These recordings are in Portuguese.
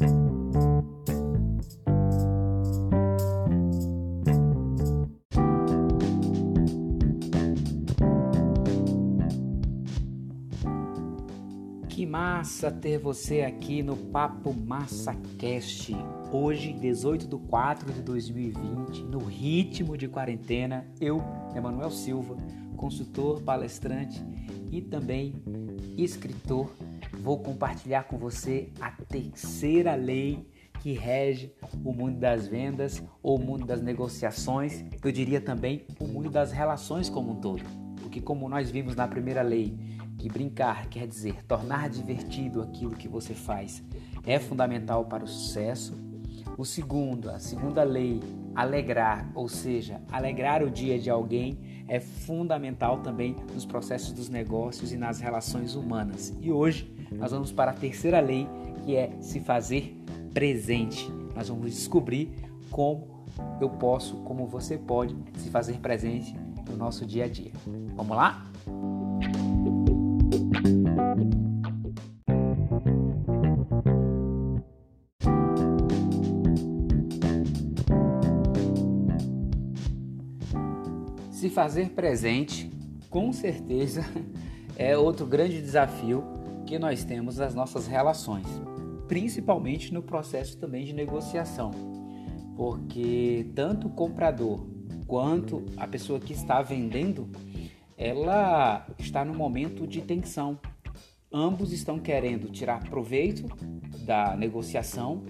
Que massa ter você aqui no Papo Massa Cast. Hoje, 18 de 4 de 2020, no ritmo de quarentena, eu, Emanuel Silva, consultor, palestrante e também escritor, vou compartilhar com você a terceira lei que rege o mundo das vendas ou o mundo das negociações, eu diria também o mundo das relações como um todo. Porque como nós vimos na primeira lei, que brincar quer dizer tornar divertido aquilo que você faz é fundamental para o sucesso. O segundo, a segunda lei, alegrar, ou seja, alegrar o dia de alguém é fundamental também nos processos dos negócios e nas relações humanas. E hoje nós vamos para a terceira lei, que é se fazer presente. Nós vamos descobrir como eu posso, como você pode se fazer presente no nosso dia a dia. Vamos lá? Se fazer presente, com certeza, é outro grande desafio que nós temos nas nossas relações, principalmente no processo também de negociação, porque tanto o comprador quanto a pessoa que está vendendo, ela está no momento de tensão. Ambos estão querendo tirar proveito da negociação.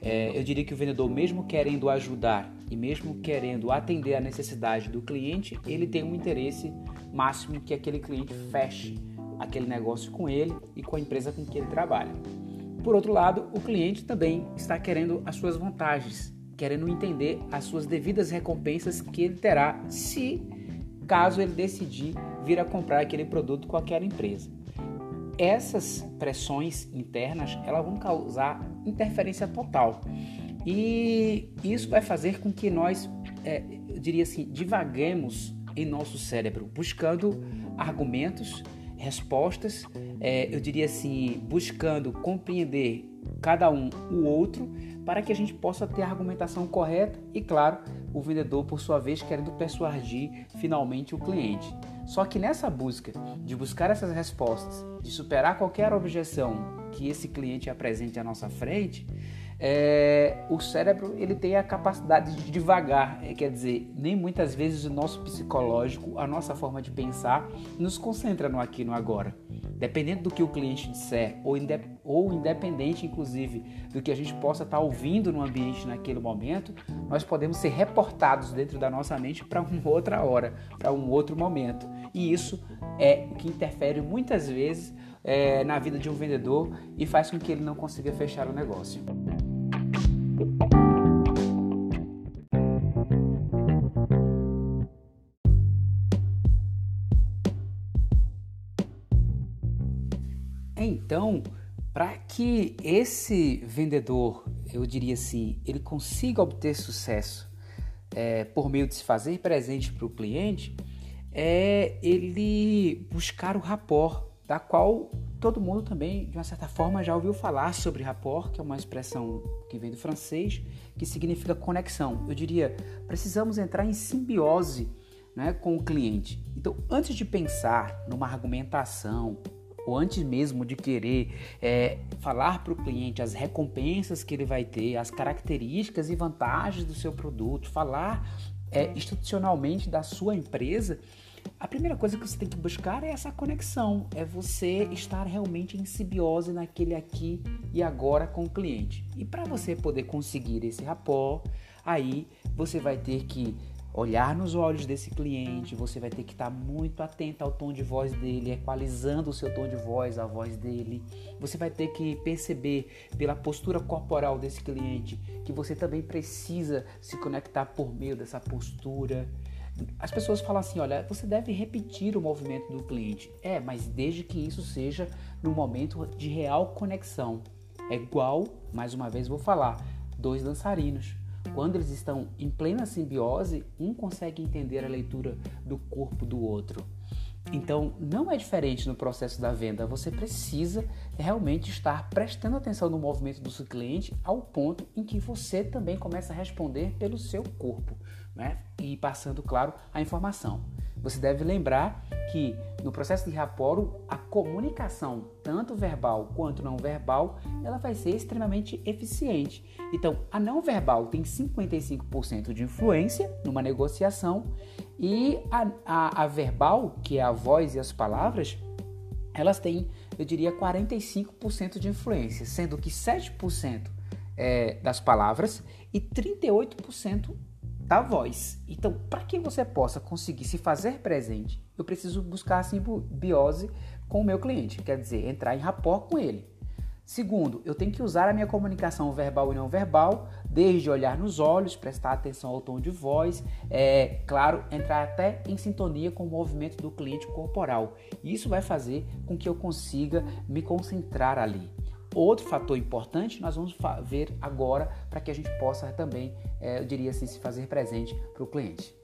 É, eu diria que o vendedor, mesmo querendo ajudar e mesmo querendo atender a necessidade do cliente, ele tem um interesse máximo que aquele cliente feche aquele negócio com ele e com a empresa com que ele trabalha. Por outro lado, o cliente também está querendo as suas vantagens, querendo entender as suas devidas recompensas que ele terá se caso ele decidir vir a comprar aquele produto com aquela empresa. Essas pressões internas elas vão causar interferência total e isso vai fazer com que nós, é, eu diria assim, divaguemos em nosso cérebro, buscando argumentos, respostas, é, eu diria assim, buscando compreender cada um o outro para que a gente possa ter a argumentação correta e, claro, o vendedor, por sua vez, querendo persuadir finalmente o cliente. Só que nessa busca de buscar essas respostas, de superar qualquer objeção que esse cliente apresente à nossa frente, é, o cérebro ele tem a capacidade de devagar, é, quer dizer, nem muitas vezes o nosso psicológico, a nossa forma de pensar, nos concentra no aqui no agora. Dependendo do que o cliente disser, ou, indep ou independente, inclusive, do que a gente possa estar ouvindo no ambiente naquele momento, nós podemos ser reportados dentro da nossa mente para uma outra hora, para um outro momento. E isso é o que interfere muitas vezes é, na vida de um vendedor e faz com que ele não consiga fechar o negócio. Então, para que esse vendedor, eu diria assim, ele consiga obter sucesso é, por meio de se fazer presente para o cliente, é ele buscar o rapport, da qual todo mundo também, de uma certa forma, já ouviu falar sobre rapport, que é uma expressão que vem do francês, que significa conexão. Eu diria, precisamos entrar em simbiose né, com o cliente. Então, antes de pensar numa argumentação, ou antes mesmo de querer é, falar para o cliente as recompensas que ele vai ter, as características e vantagens do seu produto, falar é, institucionalmente da sua empresa, a primeira coisa que você tem que buscar é essa conexão, é você estar realmente em simbiose naquele aqui e agora com o cliente. E para você poder conseguir esse rapport, aí você vai ter que olhar nos olhos desse cliente, você vai ter que estar muito atento ao tom de voz dele, equalizando o seu tom de voz, a voz dele. Você vai ter que perceber pela postura corporal desse cliente que você também precisa se conectar por meio dessa postura. As pessoas falam assim: olha, você deve repetir o movimento do cliente. É, mas desde que isso seja no momento de real conexão. É igual, mais uma vez vou falar, dois dançarinos. Quando eles estão em plena simbiose, um consegue entender a leitura do corpo do outro. Então, não é diferente no processo da venda. Você precisa realmente estar prestando atenção no movimento do seu cliente ao ponto em que você também começa a responder pelo seu corpo, né? E passando, claro, a informação. Você deve lembrar que no processo de raporo, a comunicação, tanto verbal quanto não verbal, ela vai ser extremamente eficiente. Então, a não verbal tem 55% de influência numa negociação e a, a, a verbal, que é a voz e as palavras, elas têm, eu diria, 45% de influência, sendo que 7% é das palavras e 38% da voz. Então, para que você possa conseguir se fazer presente, eu preciso buscar a simbiose com o meu cliente, quer dizer, entrar em rapport com ele. Segundo, eu tenho que usar a minha comunicação verbal e não verbal, desde olhar nos olhos, prestar atenção ao tom de voz, é claro, entrar até em sintonia com o movimento do cliente corporal. Isso vai fazer com que eu consiga me concentrar ali. Outro fator importante nós vamos ver agora para que a gente possa também, é, eu diria assim, se fazer presente para o cliente.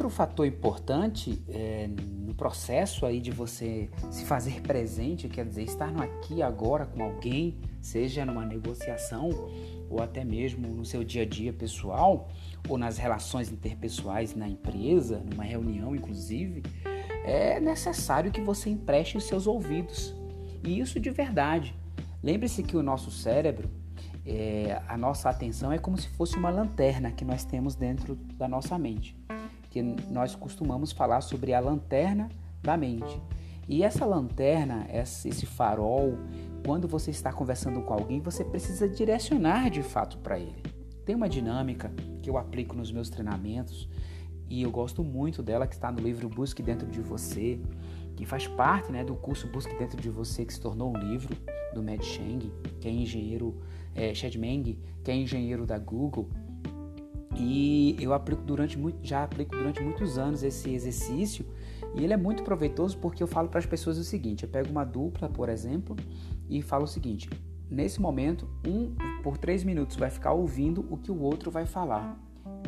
Outro fator importante é, no processo aí de você se fazer presente, quer dizer, estar no aqui agora com alguém, seja numa negociação ou até mesmo no seu dia a dia pessoal ou nas relações interpessoais na empresa, numa reunião inclusive, é necessário que você empreste os seus ouvidos. E isso de verdade. Lembre-se que o nosso cérebro, é, a nossa atenção é como se fosse uma lanterna que nós temos dentro da nossa mente que nós costumamos falar sobre a lanterna da mente. E essa lanterna, esse farol, quando você está conversando com alguém, você precisa direcionar de fato para ele. Tem uma dinâmica que eu aplico nos meus treinamentos e eu gosto muito dela, que está no livro Busque Dentro de Você, que faz parte né, do curso Busque Dentro de Você, que se tornou um livro do Matt Cheng, que é engenheiro, é, Chad Meng, que é engenheiro da Google, e eu aplico durante muito, já aplico durante muitos anos esse exercício. E ele é muito proveitoso porque eu falo para as pessoas o seguinte: eu pego uma dupla, por exemplo, e falo o seguinte: nesse momento, um por três minutos vai ficar ouvindo o que o outro vai falar.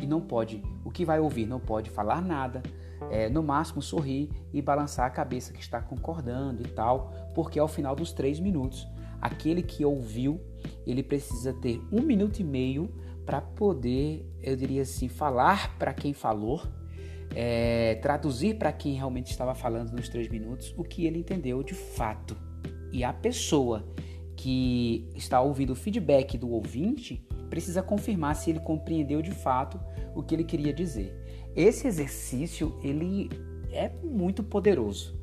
E não pode, o que vai ouvir não pode falar nada, é, no máximo sorrir e balançar a cabeça que está concordando e tal, porque ao final dos três minutos, aquele que ouviu, ele precisa ter um minuto e meio para poder, eu diria assim, falar para quem falou, é, traduzir para quem realmente estava falando nos três minutos o que ele entendeu de fato. E a pessoa que está ouvindo o feedback do ouvinte precisa confirmar se ele compreendeu de fato o que ele queria dizer. Esse exercício ele é muito poderoso.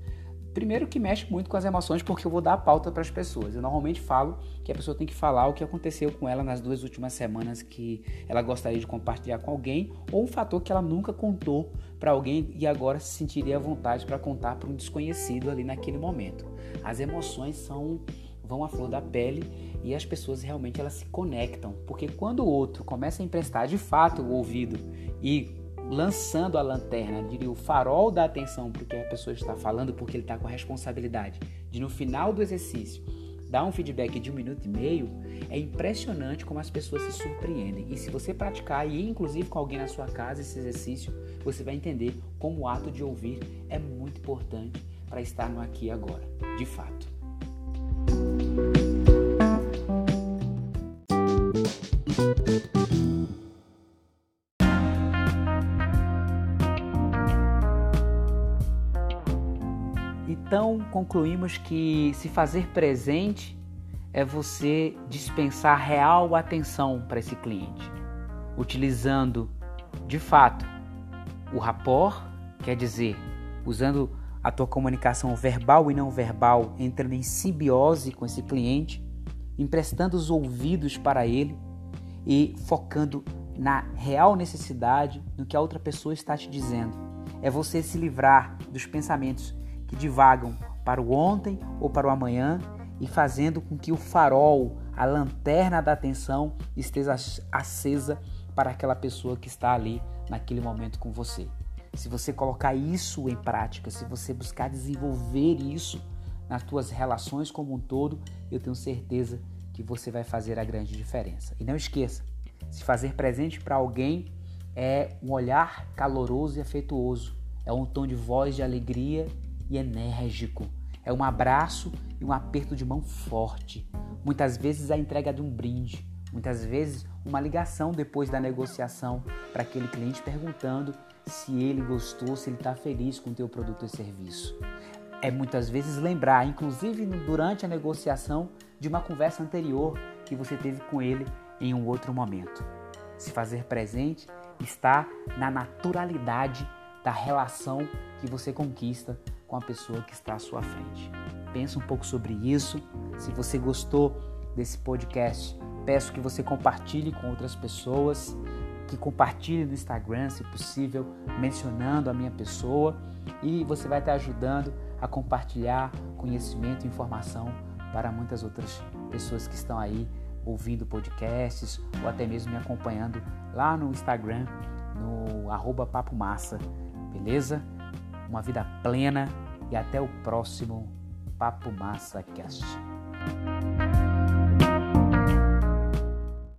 Primeiro que mexe muito com as emoções, porque eu vou dar a pauta para as pessoas. Eu normalmente falo que a pessoa tem que falar o que aconteceu com ela nas duas últimas semanas que ela gostaria de compartilhar com alguém, ou um fator que ela nunca contou para alguém e agora se sentiria à vontade para contar para um desconhecido ali naquele momento. As emoções são vão à flor da pele e as pessoas realmente elas se conectam, porque quando o outro começa a emprestar de fato o ouvido e lançando a lanterna, diria o farol da atenção para o que a pessoa está falando, porque ele está com a responsabilidade de no final do exercício dar um feedback de um minuto e meio, é impressionante como as pessoas se surpreendem. E se você praticar e inclusive com alguém na sua casa esse exercício, você vai entender como o ato de ouvir é muito importante para estar no aqui e agora, de fato. Então, concluímos que se fazer presente é você dispensar real atenção para esse cliente, utilizando de fato o rapport, quer dizer, usando a tua comunicação verbal e não verbal, entrando em simbiose com esse cliente, emprestando os ouvidos para ele e focando na real necessidade, no que a outra pessoa está te dizendo. É você se livrar dos pensamentos que divagam para o ontem ou para o amanhã e fazendo com que o farol, a lanterna da atenção esteja acesa para aquela pessoa que está ali naquele momento com você. Se você colocar isso em prática, se você buscar desenvolver isso nas tuas relações como um todo, eu tenho certeza que você vai fazer a grande diferença. E não esqueça, se fazer presente para alguém é um olhar caloroso e afetuoso, é um tom de voz de alegria e enérgico, é um abraço e um aperto de mão forte, muitas vezes a entrega de um brinde, muitas vezes uma ligação depois da negociação para aquele cliente perguntando se ele gostou, se ele está feliz com o teu produto e serviço. É muitas vezes lembrar, inclusive durante a negociação, de uma conversa anterior que você teve com ele em um outro momento. Se fazer presente está na naturalidade da relação que você conquista com a pessoa que está à sua frente. Pensa um pouco sobre isso. Se você gostou desse podcast, peço que você compartilhe com outras pessoas, que compartilhe no Instagram, se possível, mencionando a minha pessoa e você vai estar ajudando a compartilhar conhecimento e informação para muitas outras pessoas que estão aí ouvindo podcasts ou até mesmo me acompanhando lá no Instagram, no arroba Papo Massa, beleza? Uma vida plena e até o próximo Papo Massa Cast.